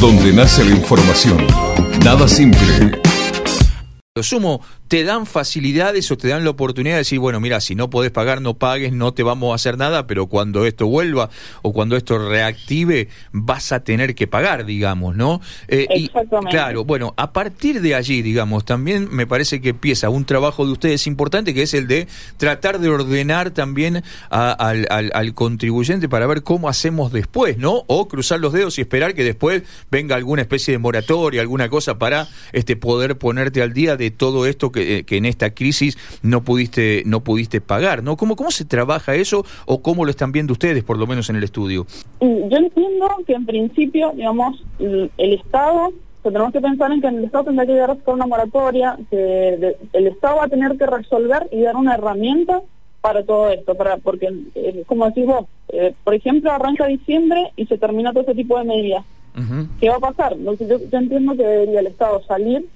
donde nace la información. Nada simple. Lo sumo, te dan facilidades o te dan la oportunidad de decir, bueno, mira, si no podés pagar, no pagues, no te vamos a hacer nada, pero cuando esto vuelva o cuando esto reactive, vas a tener que pagar, digamos, ¿no? Eh, Exactamente. claro, bueno, a partir de allí, digamos, también me parece que empieza un trabajo de ustedes importante, que es el de tratar de ordenar también al, al, contribuyente para ver cómo hacemos después, ¿no? O cruzar los dedos y esperar que después venga alguna especie de moratoria, alguna cosa para este poder ponerte al día de todo esto que eh, que, en esta crisis no pudiste, no pudiste pagar, ¿no? ¿Cómo, ¿Cómo se trabaja eso o cómo lo están viendo ustedes, por lo menos en el estudio? Yo entiendo que en principio, digamos, el, Estado tenemos que pensar en que el Estado tendrá que llegar a una moratoria, que el Estado va a tener que resolver y dar una herramienta para todo esto, para porque, eh, como decís vos, eh, por ejemplo, arranca diciembre y se termina todo ese tipo de medidas. ¿Qué va a pasar? Yo, yo, entiendo que debería el Estado salir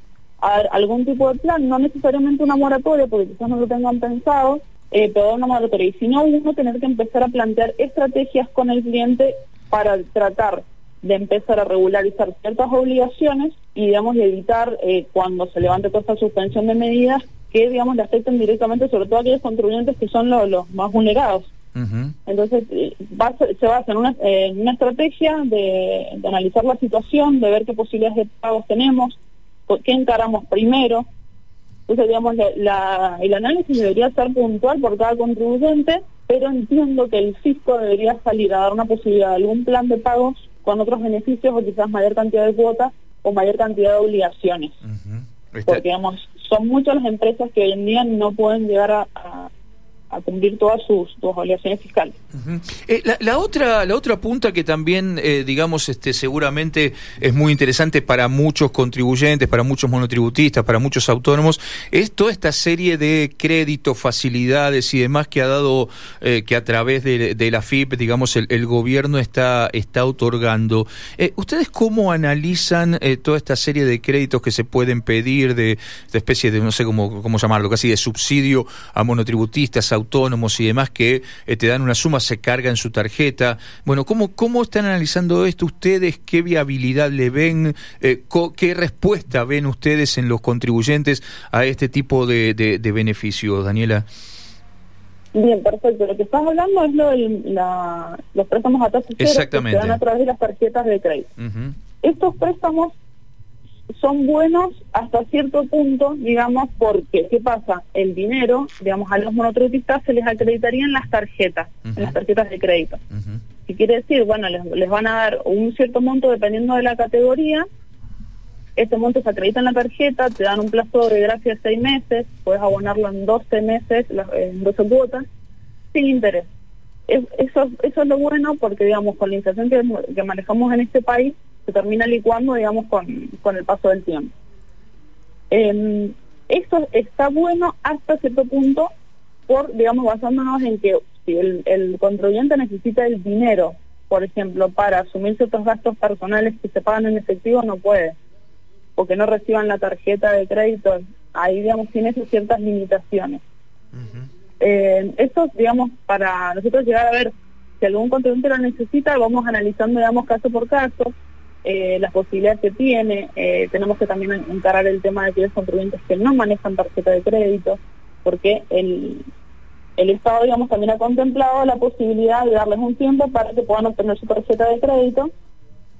algún tipo de plan, no necesariamente una moratoria, porque quizás no lo tengan pensado, eh, pero una moratoria. Y si no, uno tener que empezar a plantear estrategias con el cliente para tratar de empezar a regularizar ciertas obligaciones y, digamos, evitar eh, cuando se levante toda esta suspensión de medidas que, digamos, le afecten directamente sobre todo a aquellos contribuyentes que son los, más vulnerados. Entonces, eh, se basa en una, una estrategia de, de analizar la situación, de ver qué posibilidades de pagos tenemos, qué encaramos primero. Entonces, digamos, la, el análisis debería ser puntual por cada contribuyente, pero entiendo que el fisco debería salir a dar una posibilidad de algún plan de pagos con otros beneficios o quizás mayor cantidad de cuotas o mayor cantidad de obligaciones. Porque, digamos, son muchas las empresas que hoy en día no pueden llegar a a cumplir todas sus, obligaciones fiscales. Eh, la, otra la otra punta que también eh, digamos este seguramente es muy interesante para muchos contribuyentes, para muchos monotributistas, para muchos autónomos es toda esta serie de créditos, facilidades y demás que ha dado eh, que a través de, la FIP digamos el, gobierno está está otorgando. ¿Ustedes cómo analizan toda esta serie de créditos que se pueden pedir de, de especie de no sé cómo cómo llamarlo casi de subsidio a monotributistas, autónomos y demás que eh, te dan una suma, se carga en su tarjeta. Bueno, ¿cómo, cómo están analizando esto ustedes? ¿Qué viabilidad le ven? Eh, ¿Qué respuesta ven ustedes en los contribuyentes a este tipo de, de, beneficios, Daniela? Bien, perfecto. Lo que estás hablando es lo de la, los préstamos a tasa cero que se dan a través de las tarjetas de crédito. Estos préstamos son buenos hasta cierto punto, digamos, porque, ¿qué pasa? El dinero, digamos, a los monotributistas se les acreditaría en las tarjetas, en las tarjetas de crédito. Si quiere decir, bueno, les, van a dar un cierto monto dependiendo de la categoría, este monto se acredita en la tarjeta, te dan un plazo de gracia de seis meses, puedes abonarlo en 12 meses, en 12 cuotas, sin interés. eso, eso es lo bueno porque, digamos, con la inflación que manejamos en este país, se termina licuando, digamos, con, con el paso del tiempo. Eh, esto está bueno hasta cierto punto, por, digamos, basándonos en que si el, el contribuyente necesita el dinero, por ejemplo, para asumir ciertos gastos personales que se pagan en efectivo, no puede, porque no reciban la tarjeta de crédito, ahí, digamos, tiene ciertas limitaciones. eh, esto, digamos, para nosotros llegar a ver si algún contribuyente lo necesita, vamos analizando, digamos, caso por caso, eh, las posibilidades que tiene. Eh, tenemos que también encarar el tema de aquellos contribuyentes que no manejan tarjeta de crédito, porque el, el Estado, digamos, también ha contemplado la posibilidad de darles un tiempo para que puedan obtener su tarjeta de crédito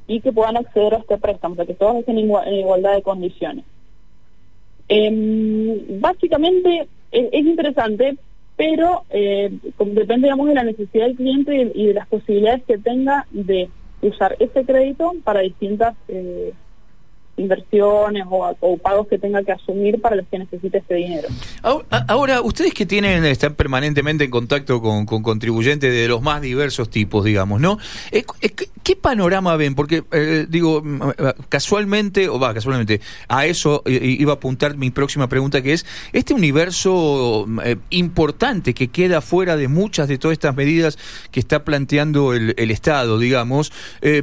y que puedan acceder a este préstamo, para que todos estén en, igualdad de condiciones. Em, básicamente es, interesante, pero eh, depende, digamos, de la necesidad del cliente y de las posibilidades que tenga de usar ese crédito para distintas eh, inversiones o, pagos que tenga que asumir para los que necesite ese dinero. Ahora, ustedes que tienen están permanentemente en contacto con, contribuyentes de los más diversos tipos, digamos, ¿no? Eh, eh, ¿Qué panorama ven? Porque, digo, mm, casualmente, o va, casualmente, a eso iba a apuntar mi próxima pregunta, que es, este universo importante que queda fuera de muchas de todas estas medidas que está planteando el Estado, digamos,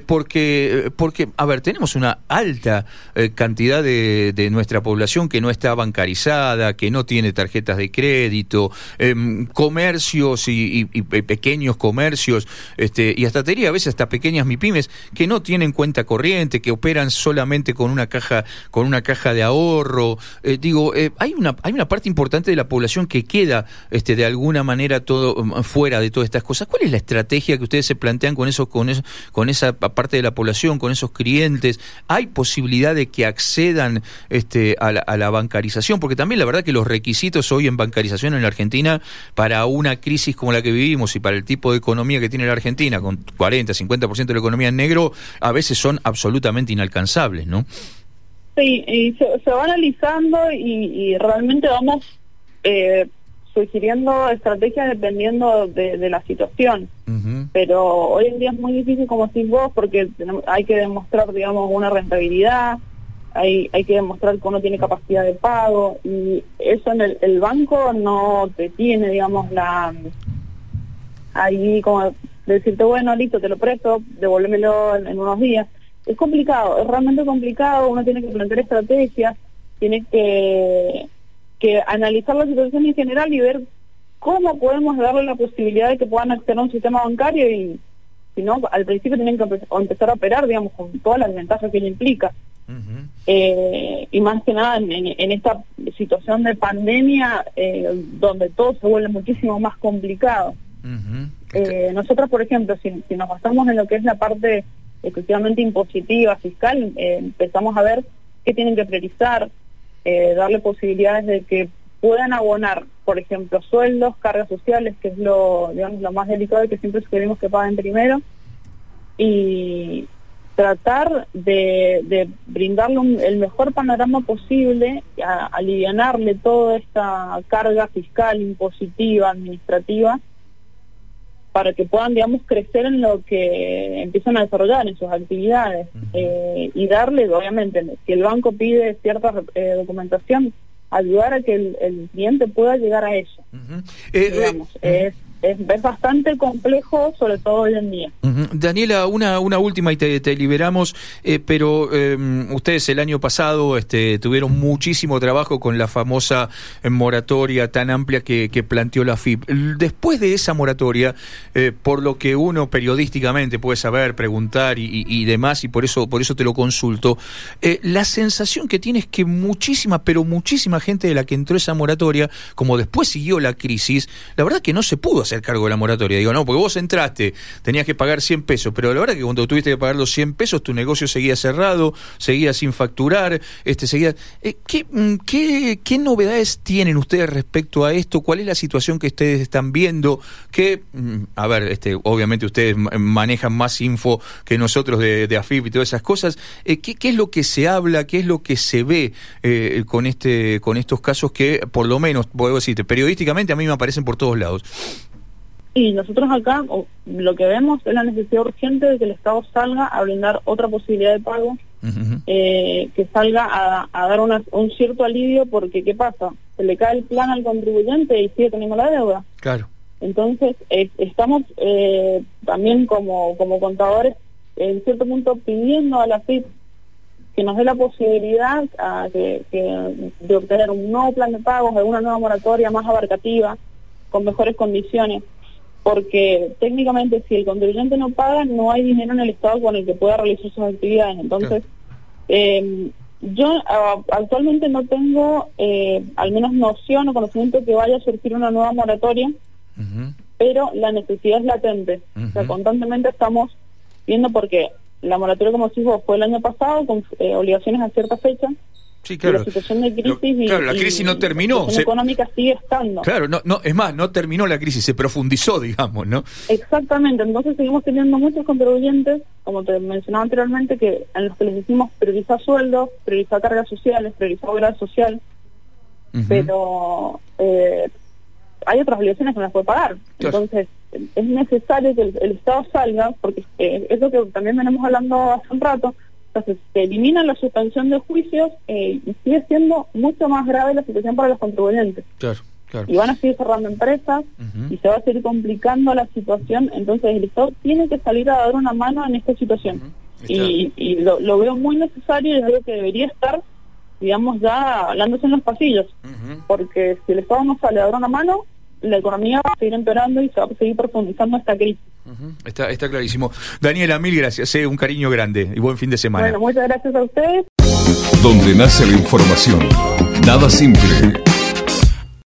porque, porque, a ver, tenemos una alta eh, cantidad de, de, nuestra población que no está bancarizada, que no tiene tarjetas de crédito, em, comercios y, pequeños comercios, este, y hasta te a veces hasta pequeñas MIPIMES que no tienen cuenta corriente, que operan solamente con una caja, con una caja de ahorro. Eh, digo, eh, hay una, hay una parte importante de la población que queda este, de alguna manera todo um, fuera de todas estas cosas. ¿Cuál es la estrategia que ustedes se plantean con eso, con eso, con esa parte de la población, con esos clientes? ¿Hay posibilidad de que accedan este, a, la, a la bancarización? Porque también la verdad que los requisitos hoy en bancarización en la Argentina para una crisis como la que vivimos y para el tipo de economía que tiene la Argentina, con 40, 50% de la economía en negro, a veces son absolutamente inalcanzables, ¿no? Sí, y se, va analizando y, realmente vamos eh, sugiriendo estrategias dependiendo de, la situación. Pero hoy en día es muy difícil, como decís vos, porque hay que demostrar, digamos, una rentabilidad, hay, hay que demostrar que uno tiene capacidad de pago y eso en el, banco no te tiene, digamos, la ahí como decirte, bueno, listo, te lo presto, devuélvemelo en, unos días. Es complicado, es realmente complicado, uno tiene que plantear estrategias, tiene que, que analizar la situación en general y ver cómo podemos darle la posibilidad de que puedan acceder a un sistema bancario y si no, al principio tienen que empezar a operar, digamos, con todas las ventajas que ello implica. Eh, y más que nada en, esta situación de pandemia eh, donde todo se vuelve muchísimo más complicado. eh, nosotros, por ejemplo, si, nos basamos en lo que es la parte exclusivamente impositiva, fiscal, empezamos a ver qué tienen que priorizar, darle posibilidades de que puedan abonar, por ejemplo, sueldos, cargas sociales, que es lo, digamos, lo más delicado y que siempre sugerimos que paguen primero, y, tratar de, brindarle el mejor panorama posible, a, alivianarle toda esta carga fiscal, impositiva, administrativa, para que puedan, digamos, crecer en lo que empiezan a desarrollar en sus actividades eh, y darle, obviamente, si el banco pide cierta eh, documentación, ayudar a que el, cliente pueda llegar a eso. Eh, digamos, es es, bastante complejo, sobre todo hoy en día. Daniela, una, una última y te, liberamos, eh, pero em, ustedes el año pasado este, tuvieron muchísimo trabajo con la famosa eh, moratoria tan amplia que, planteó la FIP. Después de esa moratoria, eh, por lo que uno periodísticamente puede saber, preguntar y, demás, y por eso, por eso te lo consulto, la sensación que tiene es que muchísima, pero muchísima gente de la que entró esa moratoria, como después siguió la crisis, la verdad que no se pudo cargo de la moratoria. Digo, no, porque vos entraste, tenías que pagar 100 pesos, pero la verdad que cuando tuviste que pagar los 100 pesos, tu negocio seguía cerrado, seguía sin facturar, este seguía... Eh, mm, ¿qué, qué, novedades tienen ustedes respecto a esto? ¿Cuál es la situación que ustedes están viendo? Que, mm, a ver, este, obviamente ustedes manejan más info que nosotros de, de AFIP y todas esas cosas. Eh, ¿qué, ¿qué, es lo que se habla? ¿Qué es lo que se ve eh, con, este, con estos casos que, por lo menos, puedo decirte, periodísticamente a mí me aparecen por todos lados? Y nosotros acá lo que vemos es la necesidad urgente de que el Estado salga a brindar otra posibilidad de pago, eh, que salga a, dar un cierto alivio, porque ¿qué pasa? Se le cae el plan al contribuyente y sigue teniendo la deuda. Claro. Entonces, estamos eh, también como, como contadores, en cierto punto, pidiendo a la FIP que nos dé la posibilidad a que, de obtener un nuevo plan de pagos, alguna nueva moratoria más abarcativa, con mejores condiciones porque técnicamente si el contribuyente no paga, no hay dinero en el Estado con el que pueda realizar sus actividades. Entonces, eh, yo actualmente no tengo eh, al menos noción o conocimiento que vaya a surgir una nueva moratoria, pero la necesidad es latente. O sea, constantemente estamos viendo porque la moratoria, como decimos, fue el año pasado con eh, obligaciones a cierta fecha Sí, claro. La situación de crisis claro, la crisis no terminó. La económica sigue estando. Claro, no, no, es más, no terminó la crisis, se profundizó, digamos, ¿no? Exactamente, entonces seguimos teniendo muchos contribuyentes, como te mencionaba anteriormente, que en los que les decimos priorizar sueldos, priorizar cargas sociales, priorizar obra social, pero eh, hay otras obligaciones que no las puede pagar. Entonces, es necesario que el, Estado salga, porque eh, es lo que también venimos hablando hace un rato, entonces, se elimina la suspensión de juicios eh, y sigue siendo mucho más grave la situación para los contribuyentes. Claro, claro. Y van a seguir cerrando empresas y se va a seguir complicando la situación. Entonces, el Estado tiene que salir a dar una mano en esta situación. y, lo, veo muy necesario y es algo que debería estar, digamos, ya hablándose en los pasillos, porque si el Estado no sale a dar una mano, la economía va a seguir empeorando y se va a seguir profundizando esta crisis. Está, está clarísimo. Daniela, mil gracias, eh, un cariño grande y buen fin de semana. Bueno, muchas gracias a ustedes. Donde nace la información. Nada simple.